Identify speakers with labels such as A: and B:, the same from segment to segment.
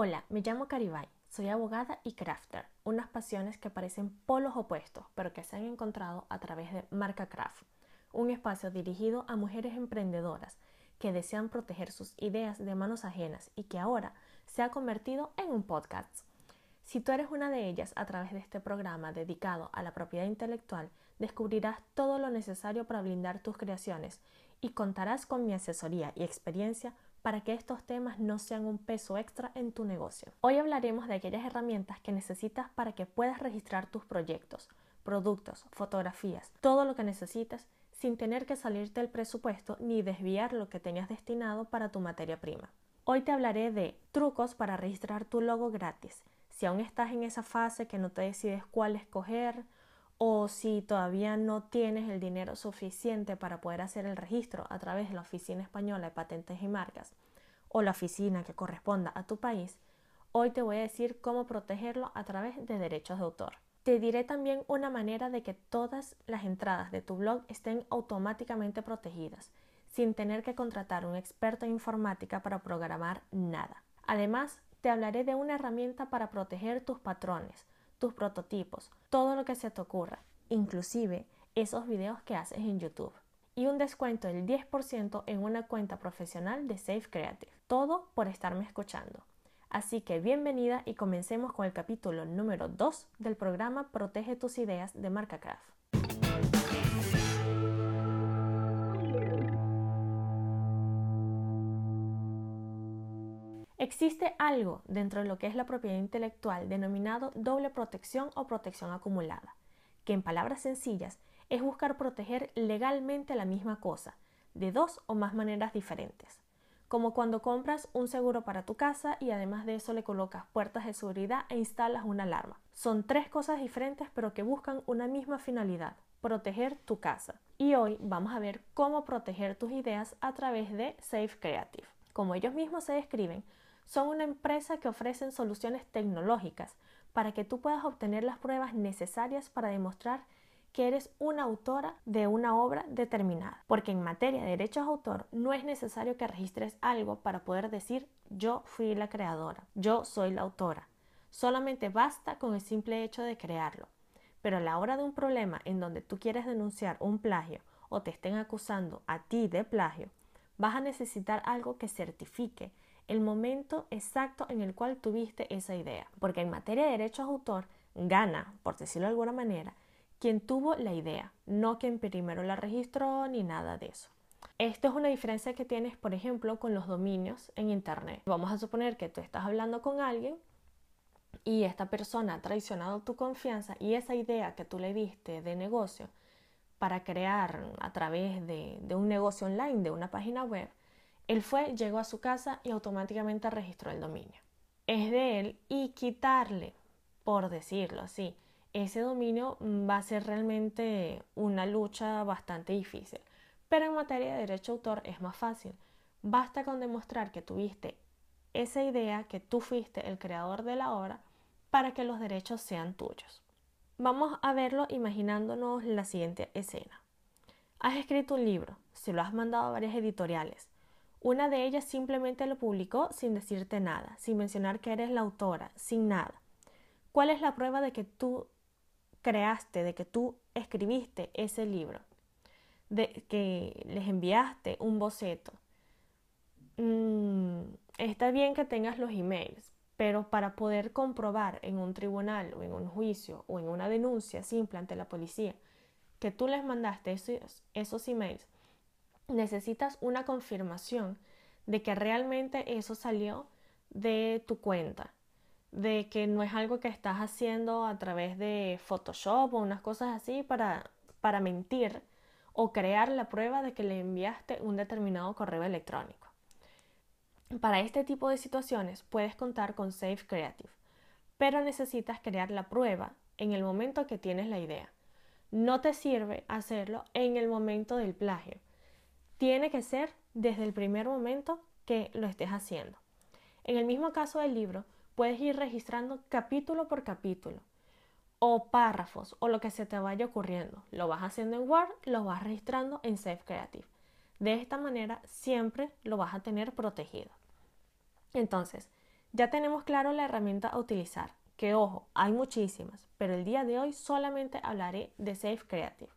A: Hola, me llamo Caribay, soy abogada y crafter, unas pasiones que parecen polos opuestos, pero que se han encontrado a través de Marca Craft, un espacio dirigido a mujeres emprendedoras que desean proteger sus ideas de manos ajenas y que ahora se ha convertido en un podcast. Si tú eres una de ellas a través de este programa dedicado a la propiedad intelectual, descubrirás todo lo necesario para blindar tus creaciones y contarás con mi asesoría y experiencia para que estos temas no sean un peso extra en tu negocio. Hoy hablaremos de aquellas herramientas que necesitas para que puedas registrar tus proyectos, productos, fotografías, todo lo que necesitas sin tener que salirte del presupuesto ni desviar lo que tenías destinado para tu materia prima. Hoy te hablaré de trucos para registrar tu logo gratis. Si aún estás en esa fase que no te decides cuál escoger, o si todavía no tienes el dinero suficiente para poder hacer el registro a través de la Oficina Española de Patentes y Marcas o la oficina que corresponda a tu país, hoy te voy a decir cómo protegerlo a través de derechos de autor. Te diré también una manera de que todas las entradas de tu blog estén automáticamente protegidas, sin tener que contratar un experto en informática para programar nada. Además, te hablaré de una herramienta para proteger tus patrones, tus prototipos, todo lo que se te ocurra, inclusive esos videos que haces en YouTube. Y un descuento del 10% en una cuenta profesional de Safe Creative. Todo por estarme escuchando. Así que bienvenida y comencemos con el capítulo número 2 del programa Protege tus ideas de Marca Craft. Existe algo dentro de lo que es la propiedad intelectual denominado doble protección o protección acumulada, que en palabras sencillas es buscar proteger legalmente la misma cosa, de dos o más maneras diferentes, como cuando compras un seguro para tu casa y además de eso le colocas puertas de seguridad e instalas una alarma. Son tres cosas diferentes pero que buscan una misma finalidad, proteger tu casa. Y hoy vamos a ver cómo proteger tus ideas a través de Safe Creative. Como ellos mismos se describen, son una empresa que ofrecen soluciones tecnológicas para que tú puedas obtener las pruebas necesarias para demostrar que eres una autora de una obra determinada. Porque en materia de derechos de autor no es necesario que registres algo para poder decir yo fui la creadora, yo soy la autora. Solamente basta con el simple hecho de crearlo. Pero a la hora de un problema en donde tú quieres denunciar un plagio o te estén acusando a ti de plagio, vas a necesitar algo que certifique el momento exacto en el cual tuviste esa idea. Porque en materia de derechos de autor, gana, por decirlo de alguna manera, quien tuvo la idea, no quien primero la registró ni nada de eso. Esto es una diferencia que tienes, por ejemplo, con los dominios en Internet. Vamos a suponer que tú estás hablando con alguien y esta persona ha traicionado tu confianza y esa idea que tú le diste de negocio para crear a través de, de un negocio online, de una página web, él fue, llegó a su casa y automáticamente registró el dominio. Es de él y quitarle, por decirlo así, ese dominio va a ser realmente una lucha bastante difícil. Pero en materia de derecho de autor es más fácil. Basta con demostrar que tuviste esa idea, que tú fuiste el creador de la obra, para que los derechos sean tuyos. Vamos a verlo imaginándonos la siguiente escena. Has escrito un libro, se lo has mandado a varias editoriales, una de ellas simplemente lo publicó sin decirte nada, sin mencionar que eres la autora, sin nada. ¿Cuál es la prueba de que tú creaste, de que tú escribiste ese libro? De que les enviaste un boceto. Mm, está bien que tengas los emails, pero para poder comprobar en un tribunal o en un juicio o en una denuncia simple ante la policía que tú les mandaste esos, esos emails necesitas una confirmación de que realmente eso salió de tu cuenta, de que no es algo que estás haciendo a través de Photoshop o unas cosas así para, para mentir o crear la prueba de que le enviaste un determinado correo electrónico. Para este tipo de situaciones puedes contar con Safe Creative, pero necesitas crear la prueba en el momento que tienes la idea. No te sirve hacerlo en el momento del plagio, tiene que ser desde el primer momento que lo estés haciendo. En el mismo caso del libro, puedes ir registrando capítulo por capítulo o párrafos o lo que se te vaya ocurriendo. Lo vas haciendo en Word, lo vas registrando en Safe Creative. De esta manera siempre lo vas a tener protegido. Entonces, Ya tenemos claro la herramienta a utilizar, que ojo, hay muchísimas, pero el día de hoy solamente hablaré de Safe Creative,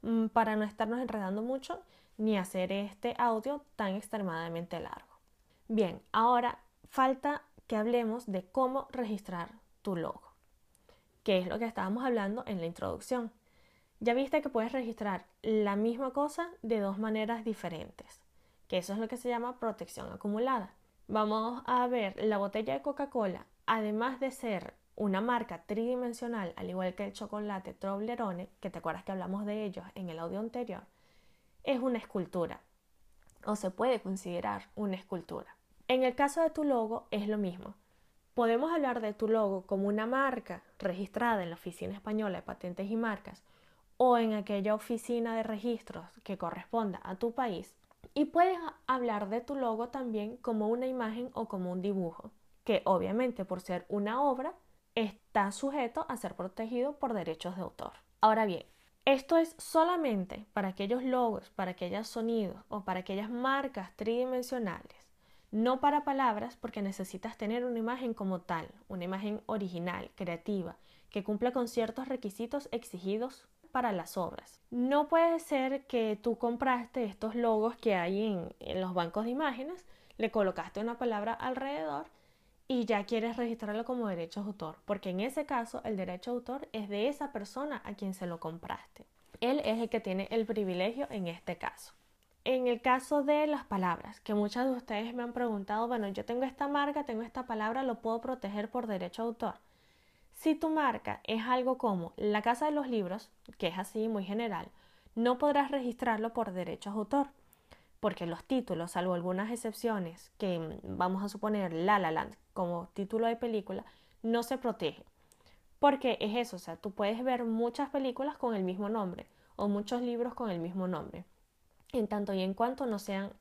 A: mm, para no estarnos enredando mucho ni hacer este audio tan extremadamente largo. Bien, ahora falta que hablemos de cómo registrar tu logo, que es lo que estábamos hablando en la introducción. Ya viste que puedes registrar la misma cosa de dos maneras diferentes, que eso es lo que se llama protección acumulada. Vamos a ver la botella de Coca-Cola, además de ser una marca tridimensional, al igual que el chocolate Toblerone, que te acuerdas que hablamos de ellos en el audio anterior, es una escultura o se puede considerar una escultura. En el caso de tu logo es lo mismo. Podemos hablar de tu logo como una marca registrada en la Oficina Española de Patentes y Marcas o en aquella oficina de registros que corresponda a tu país. Y puedes hablar de tu logo también como una imagen o como un dibujo, que obviamente por ser una obra está sujeto a ser protegido por derechos de autor. Ahora bien, esto es solamente para aquellos logos, para aquellos sonidos o para aquellas marcas tridimensionales no para palabras porque necesitas tener una imagen como tal, una imagen original, creativa, que cumpla con ciertos requisitos exigidos para las obras. No puede ser que tú compraste estos logos que hay en, los bancos de imágenes, le colocaste una palabra alrededor y ya quieres registrarlo como derecho de autor, porque en ese caso el derecho de autor es de esa persona a quien se lo compraste. Él es el que tiene el privilegio en este caso. En el caso de las palabras, que muchas de ustedes me han preguntado, bueno, yo tengo esta marca, tengo esta palabra, ¿lo puedo proteger por derecho de autor? Si tu marca es algo como la Casa de los Libros, que es así muy general, no podrás registrarlo por derechos de autor, porque los títulos, salvo algunas excepciones, que mm, vamos a suponer La La Land como título de película, no se protege. Porque es eso, o sea, tú puedes ver muchas películas con el mismo nombre o muchos libros con el mismo nombre en tanto y en cuanto no sean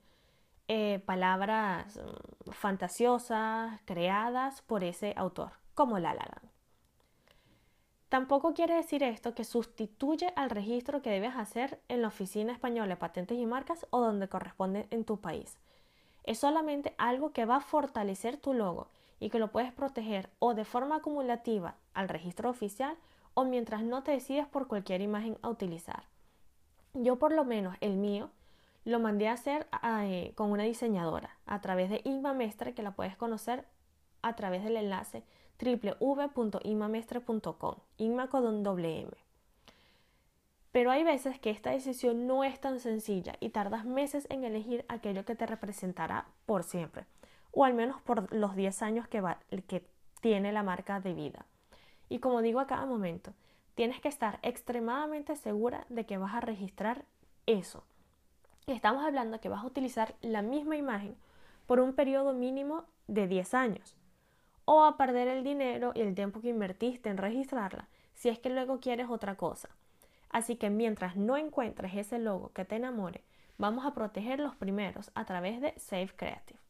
A: eh, palabras mm, fantasiosas creadas por ese autor, como La La Tampoco quiere decir esto que sustituye al registro que debes hacer en la Oficina Española de Patentes y Marcas o donde corresponde en tu país. Es solamente algo que va a fortalecer tu logo y que lo puedes proteger o de forma acumulativa al registro oficial o mientras no te decides por cualquier imagen a utilizar. Yo por lo menos el mío lo mandé a hacer eh, con una diseñadora a través de Inmamestre que la puedes conocer a través del enlace www.inmamestre.com, Inma con doble M. Pero hay veces que esta decisión no es tan sencilla y tardas meses en elegir aquello que te representará por siempre, o al menos por los 10 años que, tiene la marca de vida. Y como digo a cada momento, tienes que estar extremadamente segura de que vas a registrar eso. Estamos hablando que vas a utilizar la misma imagen por un periodo mínimo de 10 años. O a perder el dinero y el tiempo que invertiste en registrarla si es que luego quieres otra cosa. Así que mientras no encuentres ese logo que te enamore, vamos a proteger los primeros a través de Safe Creative.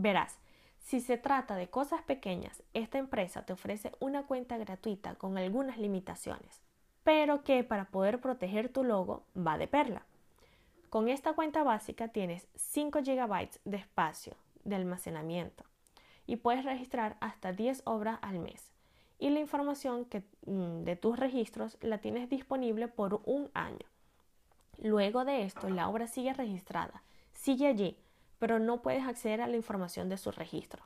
A: Verás, si se trata de cosas pequeñas, esta empresa te ofrece una cuenta gratuita con algunas limitaciones, pero que para poder proteger tu logo va de perla. Con esta cuenta básica tienes 5 GB de espacio de almacenamiento y puedes registrar hasta 10 obras al mes. Y la información mm, de tus registros la tienes disponible por un año. Luego de esto, la obra sigue registrada, sigue allí, pero no puedes acceder a la información de su registro.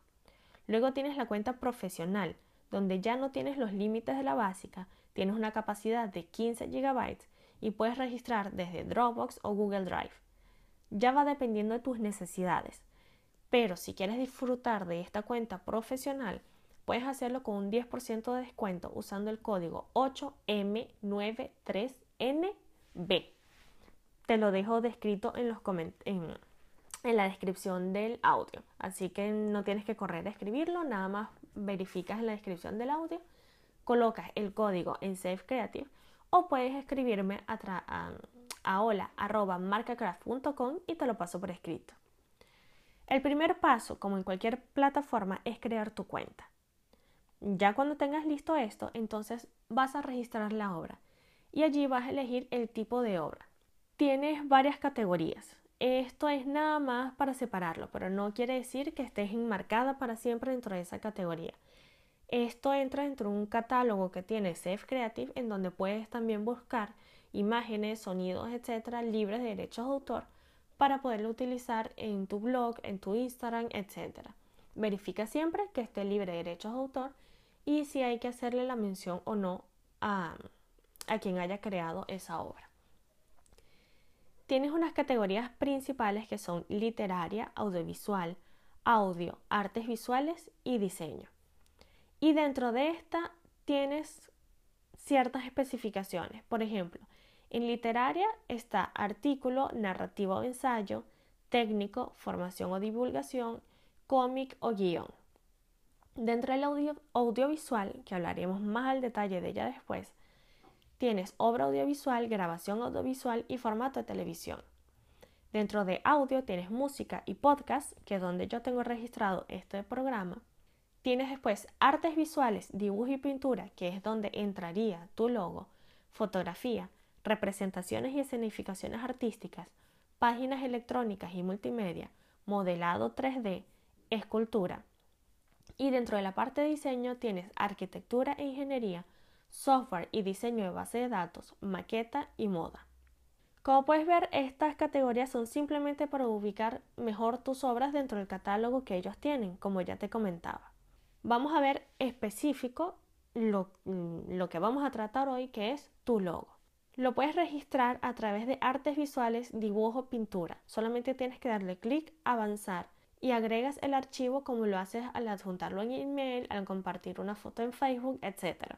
A: Luego tienes la cuenta profesional, donde ya no tienes los límites de la básica, tienes una capacidad de 15 GB y puedes registrar desde Dropbox o Google Drive. Ya va dependiendo de tus necesidades, pero si quieres disfrutar de esta cuenta profesional, puedes hacerlo con un 10% de descuento usando el código 8M93NB. Te lo dejo descrito en los comentarios en la descripción del audio. Así que no tienes que correr a escribirlo, nada más verificas en la descripción del audio, colocas el código en Safe Creative o puedes escribirme a, a, hola.marcacraft.com y te lo paso por escrito. El primer paso, como en cualquier plataforma, es crear tu cuenta. Ya cuando tengas listo esto, entonces vas a registrar la obra y allí vas a elegir el tipo de obra. Tienes varias categorías esto es nada más para separarlo, pero no quiere decir que estés enmarcada para siempre dentro de esa categoría. Esto entra dentro de un catálogo que tiene Safe Creative en donde puedes también buscar imágenes, sonidos, etcétera, libres de derechos de autor para poderlo utilizar en tu blog, en tu Instagram, etcétera. Verifica siempre que esté libre de derechos de autor y si hay que hacerle la mención o no a, a quien haya creado esa obra. Tienes unas categorías principales que son literaria, audiovisual, audio, artes visuales y diseño. Y dentro de esta tienes ciertas especificaciones. Por ejemplo, en literaria está artículo, narrativo o ensayo, técnico, formación o divulgación, cómic o guion. Dentro del audio, audiovisual, que hablaremos más al detalle de ella después, tienes obra audiovisual, grabación audiovisual y formato de televisión. Dentro de audio tienes música y podcast, que es donde yo tengo registrado este programa. Tienes después artes visuales, dibujo y pintura, que es donde entraría tu logo, fotografía, representaciones y escenificaciones artísticas, páginas electrónicas y multimedia, modelado 3D, escultura. Y dentro de la parte de diseño tienes arquitectura e ingeniería, software y diseño de base de datos, maqueta y moda. Como puedes ver, estas categorías son simplemente para ubicar mejor tus obras dentro del catálogo que ellos tienen, como ya te comentaba. Vamos a ver específico lo, mm, lo, que vamos a tratar hoy, que es tu logo. Lo puedes registrar a través de artes visuales, dibujo, pintura. Solamente tienes que darle clic, avanzar y agregas el archivo como lo haces al adjuntarlo en email, al compartir una foto en Facebook, etc.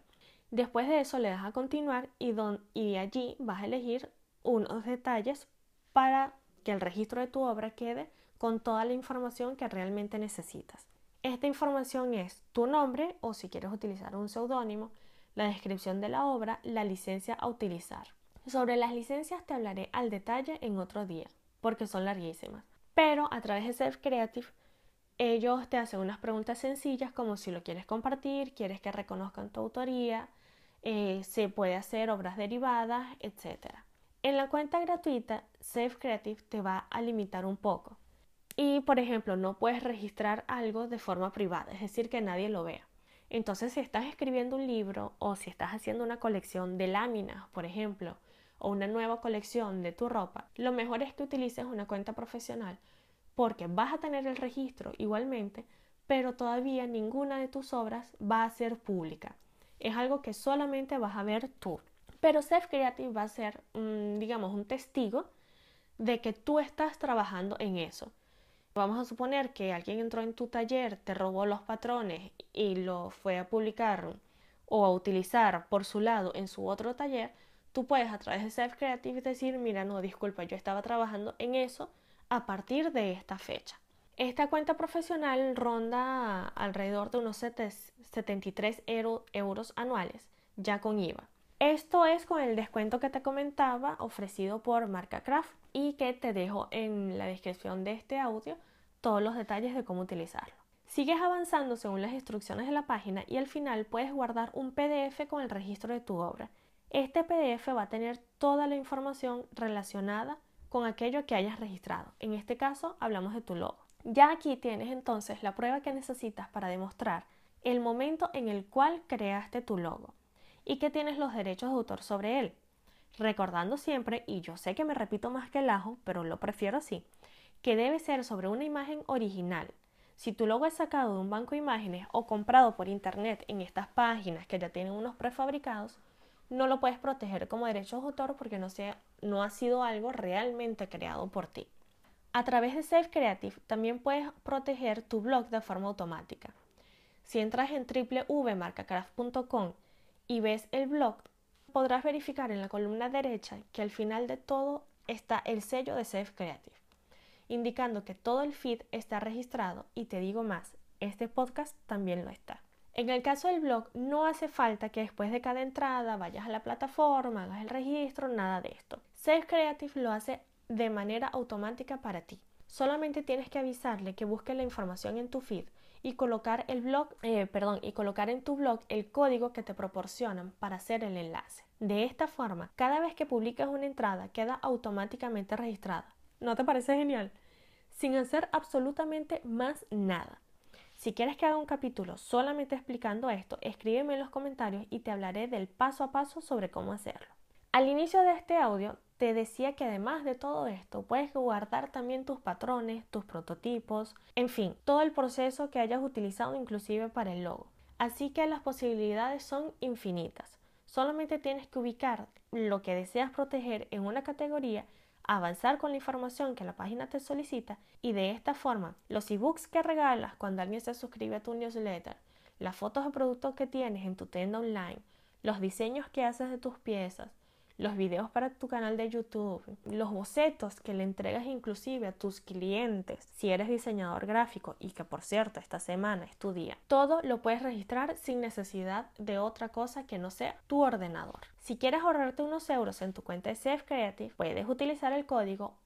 A: Después de eso le das a continuar y, y allí vas a elegir unos detalles para que el registro de tu obra quede con toda la información que realmente necesitas. Esta información es tu nombre o si quieres utilizar un seudónimo, la descripción de la obra, la licencia a utilizar. Sobre las licencias te hablaré al detalle en otro día, porque son larguísimas. Pero a través de Self Creative, ellos te hacen unas preguntas sencillas como si lo quieres compartir, quieres que reconozcan tu autoría, eh, se puede hacer obras derivadas, etc. En la cuenta gratuita, Self Creative te va a limitar un poco y, por ejemplo, no puedes registrar algo de forma privada, es decir, que nadie lo vea. Entonces, si estás escribiendo un libro o si estás haciendo una colección de láminas, por ejemplo, o una nueva colección de tu ropa, lo mejor es que utilices una cuenta profesional porque vas a tener el registro igualmente, pero todavía ninguna de tus obras va a ser pública. Es algo que solamente vas a ver tú. Pero Self Creative va a ser, digamos, un testigo de que tú estás trabajando en eso. Vamos a suponer que alguien entró en tu taller, te robó los patrones y lo fue a publicar o a utilizar por su lado en su otro taller, tú puedes a través de Self Creative decir, mira, no, disculpa, yo estaba trabajando en eso a partir de esta fecha. Esta cuenta profesional ronda alrededor de unos 73 euros anuales, ya con IVA. Esto es con el descuento que te comentaba ofrecido por Marca Craft y que te dejo en la descripción de este audio todos los detalles de cómo utilizarlo. Sigues avanzando según las instrucciones de la página y al final puedes guardar un PDF con el registro de tu obra. Este PDF va a tener toda la información relacionada con aquello que hayas registrado. En este caso hablamos de tu logo. Ya aquí tienes entonces la prueba que necesitas para demostrar el momento en el cual creaste tu logo y que tienes los derechos de autor sobre él. Recordando siempre, y yo sé que me repito más que el ajo, pero lo prefiero así, que debe ser sobre una imagen original. Si tu logo es sacado de un banco de imágenes o comprado por internet en estas páginas que ya tienen unos prefabricados, no lo puedes proteger como derechos de autor porque no, sea, no ha sido algo realmente creado por ti. A través de Self Creative también puedes proteger tu blog de forma automática. Si entras en www.marcacraft.com y ves el blog, podrás verificar en la columna derecha que al final de todo está el sello de Self Creative, indicando que todo el feed está registrado y te digo más, este podcast también lo está. En el caso del blog, no hace falta que después de cada entrada vayas a la plataforma, hagas el registro, nada de esto. Self Creative lo hace de manera automática para ti. Solamente tienes que avisarle que busque la información en tu feed y colocar el blog, eh, perdón, y colocar en tu blog el código que te proporcionan para hacer el enlace. De esta forma, cada vez que publicas una entrada queda automáticamente registrada. ¿No te parece genial? Sin hacer absolutamente más nada. Si quieres que haga un capítulo solamente explicando esto, escríbeme en los comentarios y te hablaré del paso a paso sobre cómo hacerlo. Al inicio de este audio te decía que además de todo esto puedes guardar también tus patrones, tus prototipos, en fin, todo el proceso que hayas utilizado inclusive para el logo. Así que las posibilidades son infinitas. Solamente tienes que ubicar lo que deseas proteger en una categoría, avanzar con la información que la página te solicita y de esta forma los ebooks que regalas cuando alguien se suscribe a tu newsletter, las fotos de productos que tienes en tu tienda online, los diseños que haces de tus piezas, los videos para tu canal de YouTube, los bocetos que le entregas inclusive a tus clientes, si eres diseñador gráfico y que por cierto esta semana es tu día, todo lo puedes registrar sin necesidad de otra cosa que no sea tu ordenador. Si quieres ahorrarte unos euros en tu cuenta de Safe Creative, puedes utilizar el código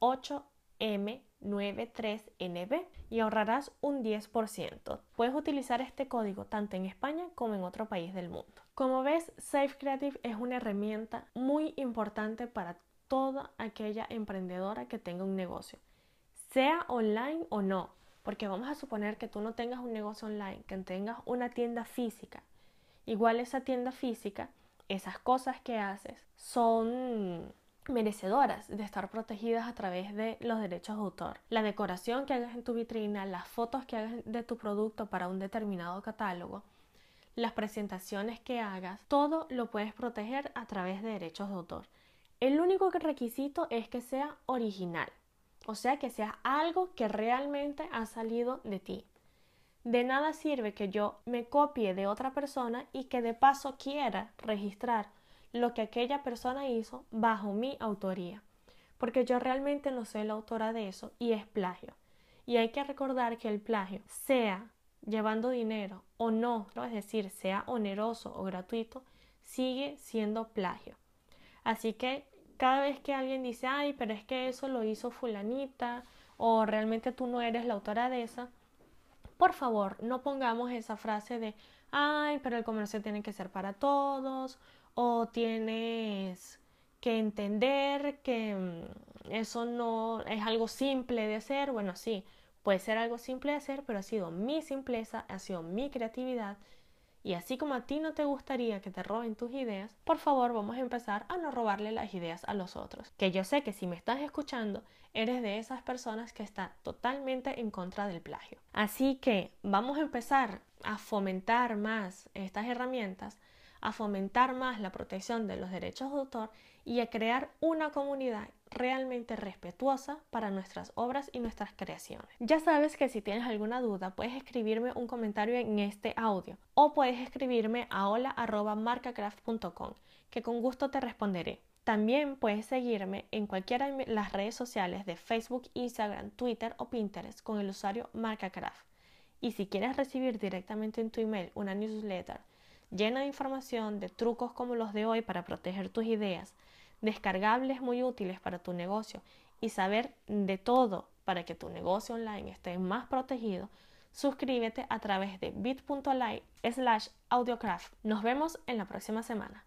A: 8M93NB y ahorrarás un 10%. Puedes utilizar este código tanto en España como en otro país del mundo. Como ves, Safe Creative es una herramienta muy importante para toda aquella emprendedora que tenga un negocio, sea online o no, porque vamos a suponer que tú no tengas un negocio online, que tengas una tienda física. Igual esa tienda física, esas cosas que haces son merecedoras de estar protegidas a través de los derechos de autor. La decoración que hagas en tu vitrina, las fotos que hagas de tu producto para un determinado catálogo, las presentaciones que hagas, todo lo puedes proteger a través de derechos de autor. El único requisito es que sea original, o sea, que sea algo que realmente ha salido de ti. De nada sirve que yo me copie de otra persona y que de paso quiera registrar lo que aquella persona hizo bajo mi autoría, porque yo realmente no soy la autora de eso y es plagio. Y hay que recordar que el plagio, sea llevando dinero o no, es decir, sea oneroso o gratuito, sigue siendo plagio. Así que cada vez que alguien dice, ay, pero es que eso lo hizo fulanita o realmente tú no eres la autora de esa, por favor, no pongamos esa frase de, ay, pero el comercio tiene que ser para todos o tienes que entender que mm, eso no es algo simple de hacer. Bueno, sí, Puede ser algo simple de hacer, pero ha sido mi simpleza, ha sido mi creatividad. Y así como a ti no te gustaría que te roben tus ideas, por favor vamos a empezar a no robarle las ideas a los otros. Que yo sé que si me estás escuchando, eres de esas personas que está totalmente en contra del plagio. Así que vamos a empezar a fomentar más estas herramientas, a fomentar más la protección de los derechos de autor y a crear una comunidad realmente respetuosa para nuestras obras y nuestras creaciones. Ya sabes que si tienes alguna duda puedes escribirme un comentario en este audio o puedes escribirme a hola.marcacraft.com que con gusto te responderé. También puedes seguirme en cualquiera de las redes sociales de Facebook, Instagram, Twitter o Pinterest con el usuario MarcaCraft. Y si quieres recibir directamente en tu email una newsletter llena de información, de trucos como los de hoy para proteger tus ideas, descargables muy útiles para tu negocio y saber de todo para que tu negocio online esté más protegido, suscríbete a través de bit.ly slash audiocraft. Nos vemos en la próxima semana.